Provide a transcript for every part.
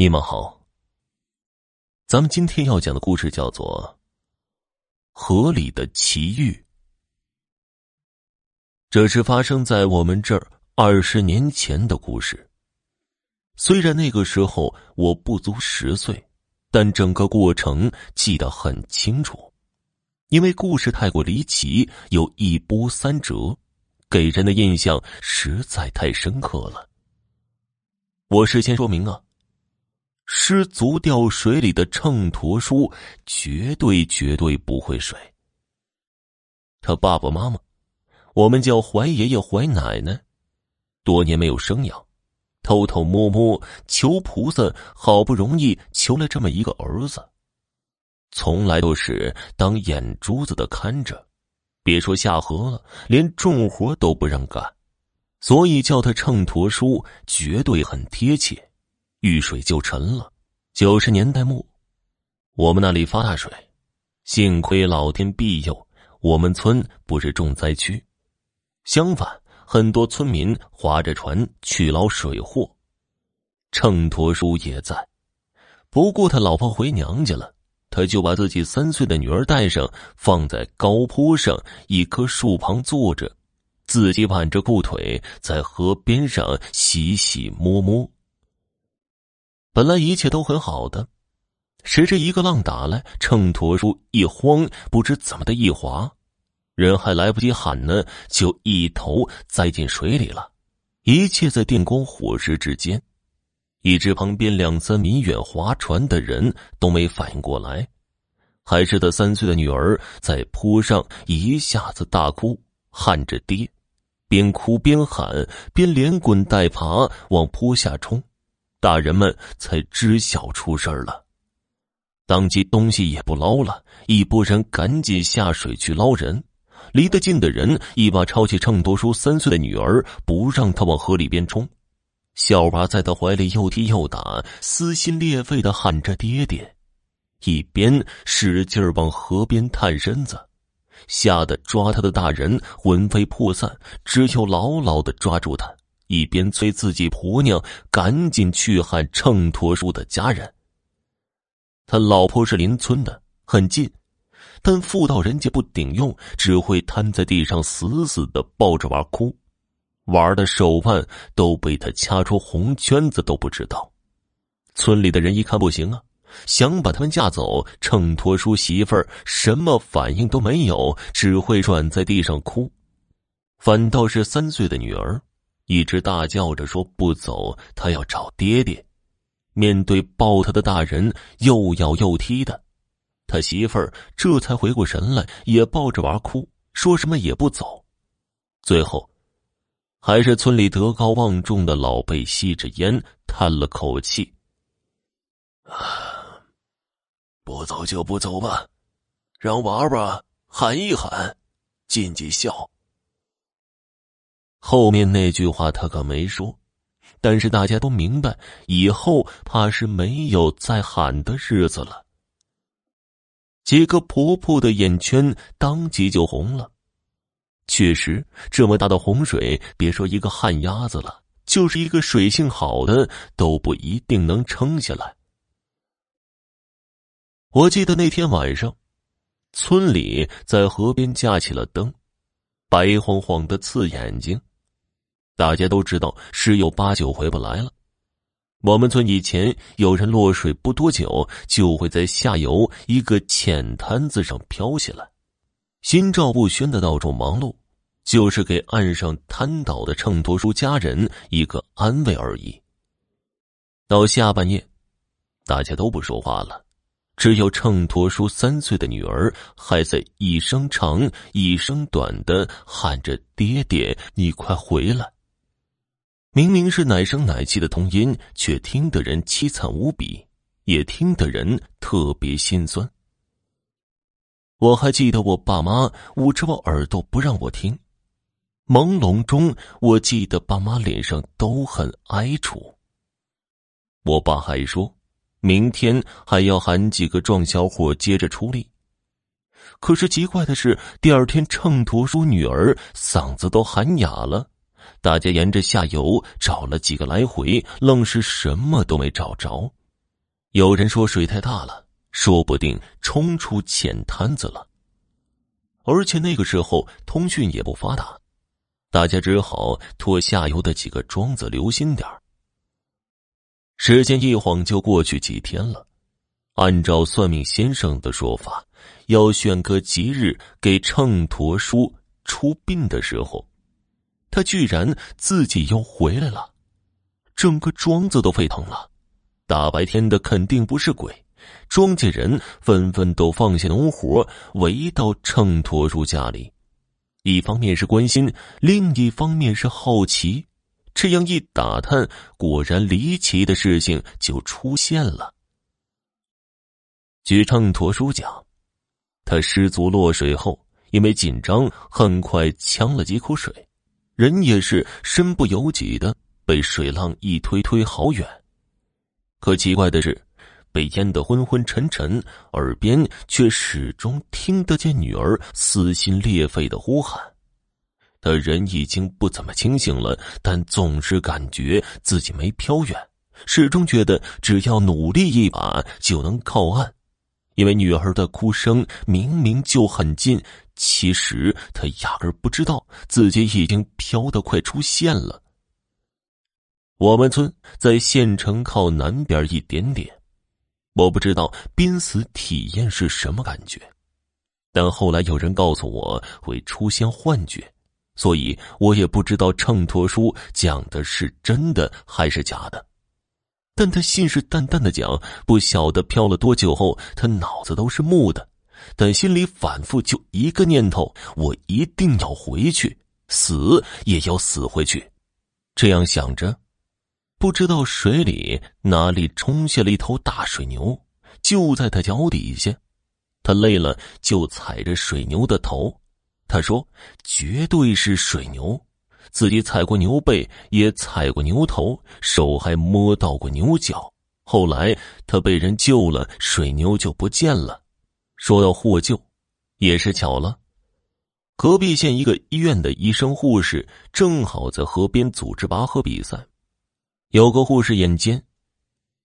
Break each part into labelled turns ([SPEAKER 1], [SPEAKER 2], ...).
[SPEAKER 1] 你们好。咱们今天要讲的故事叫做《河里的奇遇》。这是发生在我们这儿二十年前的故事。虽然那个时候我不足十岁，但整个过程记得很清楚，因为故事太过离奇，有一波三折，给人的印象实在太深刻了。我事先说明啊。失足掉水里的秤砣叔绝对绝对不会水。他爸爸妈妈，我们叫怀爷爷怀奶奶，多年没有生养，偷偷摸摸求菩萨，好不容易求了这么一个儿子，从来都是当眼珠子的看着，别说下河了，连重活都不让干，所以叫他秤砣叔绝对很贴切。遇水就沉了。九十年代末，我们那里发大水，幸亏老天庇佑，我们村不是重灾区。相反，很多村民划着船去捞水货。秤砣叔也在，不过他老婆回娘家了，他就把自己三岁的女儿带上，放在高坡上一棵树旁坐着，自己挽着裤腿在河边上洗洗摸摸。本来一切都很好的，谁知一个浪打来，秤砣叔一慌，不知怎么的一滑，人还来不及喊呢，就一头栽进水里了。一切在电光火石之间，以致旁边两三米远划船的人都没反应过来，还是他三岁的女儿在坡上一下子大哭，喊着爹，边哭边喊，边连滚带爬往坡下冲。大人们才知晓出事了，当即东西也不捞了，一拨人赶紧下水去捞人。离得近的人一把抄起秤砣叔三岁的女儿，不让他往河里边冲。小娃在他怀里又踢又打，撕心裂肺的喊着“爹爹”，一边使劲往河边探身子，吓得抓他的大人魂飞魄散，只有牢牢的抓住他。一边催自己婆娘赶紧去喊秤砣叔的家人。他老婆是邻村的，很近，但妇道人家不顶用，只会瘫在地上死死的抱着娃哭，娃的手腕都被他掐出红圈子都不知道。村里的人一看不行啊，想把他们架走。秤砣叔媳妇儿什么反应都没有，只会软在地上哭，反倒是三岁的女儿。一直大叫着说不走，他要找爹爹。面对抱他的大人又咬又踢的，他媳妇儿这才回过神来，也抱着娃哭，说什么也不走。最后，还是村里德高望重的老辈吸着烟叹了口气：“
[SPEAKER 2] 啊，不走就不走吧，让娃娃喊一喊，尽尽孝。”
[SPEAKER 1] 后面那句话他可没说，但是大家都明白，以后怕是没有再喊的日子了。几个婆婆的眼圈当即就红了。确实，这么大的洪水，别说一个旱鸭子了，就是一个水性好的都不一定能撑下来。我记得那天晚上，村里在河边架起了灯，白晃晃的刺眼睛。大家都知道十有八九回不来了。我们村以前有人落水不多久，就会在下游一个浅滩子上飘起来，心照不宣的到处忙碌，就是给岸上瘫倒的秤砣叔家人一个安慰而已。到下半夜，大家都不说话了，只有秤砣叔三岁的女儿还在一声长一声短的喊着：“爹爹，你快回来！”明明是奶声奶气的童音，却听得人凄惨无比，也听得人特别心酸。我还记得我爸妈捂着我耳朵不让我听，朦胧中我记得爸妈脸上都很哀楚。我爸还说，明天还要喊几个壮小伙接着出力。可是奇怪的是，第二天秤砣叔女儿嗓子都喊哑了。大家沿着下游找了几个来回，愣是什么都没找着，有人说水太大了，说不定冲出浅滩子了。而且那个时候通讯也不发达，大家只好托下游的几个庄子留心点时间一晃就过去几天了，按照算命先生的说法，要选个吉日给秤砣叔出殡的时候，他居然自己又回来了，整个庄子都沸腾了。大白天的肯定不是鬼。庄稼人纷纷都放下农活，围到秤砣叔家里。一方面是关心，另一方面是好奇。这样一打探，果然离奇的事情就出现了。据秤砣叔讲，他失足落水后，因为紧张，很快呛了几口水，人也是身不由己的被水浪一推推好远。可奇怪的是。被淹得昏昏沉沉，耳边却始终听得见女儿撕心裂肺的呼喊。他人已经不怎么清醒了，但总是感觉自己没飘远，始终觉得只要努力一把就能靠岸。因为女儿的哭声明明就很近，其实他压根不知道自己已经飘得快出现了。我们村在县城靠南边一点点。我不知道濒死体验是什么感觉，但后来有人告诉我会出现幻觉，所以我也不知道秤砣书讲的是真的还是假的。但他信誓旦旦的讲，不晓得飘了多久后，他脑子都是木的，但心里反复就一个念头：我一定要回去，死也要死回去。这样想着。不知道水里哪里冲下了一头大水牛，就在他脚底下。他累了，就踩着水牛的头。他说：“绝对是水牛，自己踩过牛背，也踩过牛头，手还摸到过牛角。后来他被人救了，水牛就不见了。说要获救，也是巧了。隔壁县一个医院的医生护士正好在河边组织拔河比赛。”有个护士眼尖，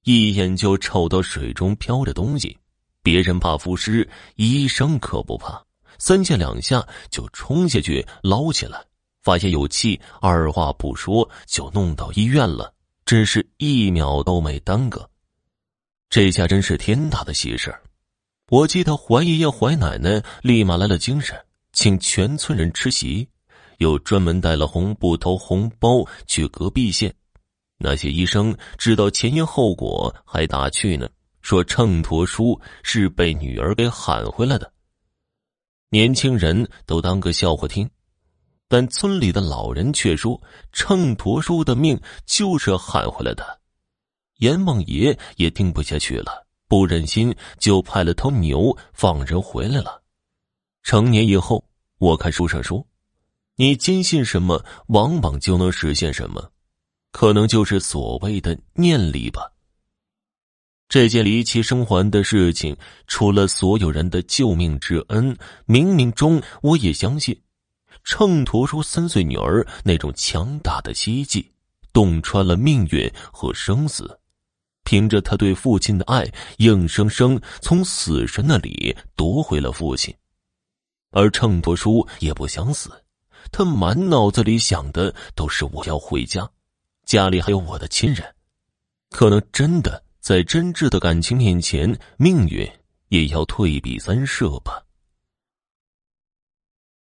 [SPEAKER 1] 一眼就瞅到水中飘着东西。别人怕浮尸，医生可不怕，三下两下就冲下去捞起来。发现有气，二话不说就弄到医院了，只是一秒都没耽搁。这下真是天大的喜事我记得怀爷爷、怀奶奶立马来了精神，请全村人吃席，又专门带了红布头、红包去隔壁县。那些医生知道前因后果，还打趣呢，说秤砣叔是被女儿给喊回来的。年轻人都当个笑话听，但村里的老人却说秤砣叔的命就是喊回来的。阎王爷也听不下去了，不忍心，就派了头牛放人回来了。成年以后，我看书上说，你坚信什么，往往就能实现什么。可能就是所谓的念力吧。这件离奇生还的事情，除了所有人的救命之恩，冥冥中我也相信，秤砣叔三岁女儿那种强大的希冀，洞穿了命运和生死，凭着他对父亲的爱，硬生生从死神那里夺回了父亲。而秤砣叔也不想死，他满脑子里想的都是我要回家。家里还有我的亲人，可能真的在真挚的感情面前，命运也要退避三舍吧。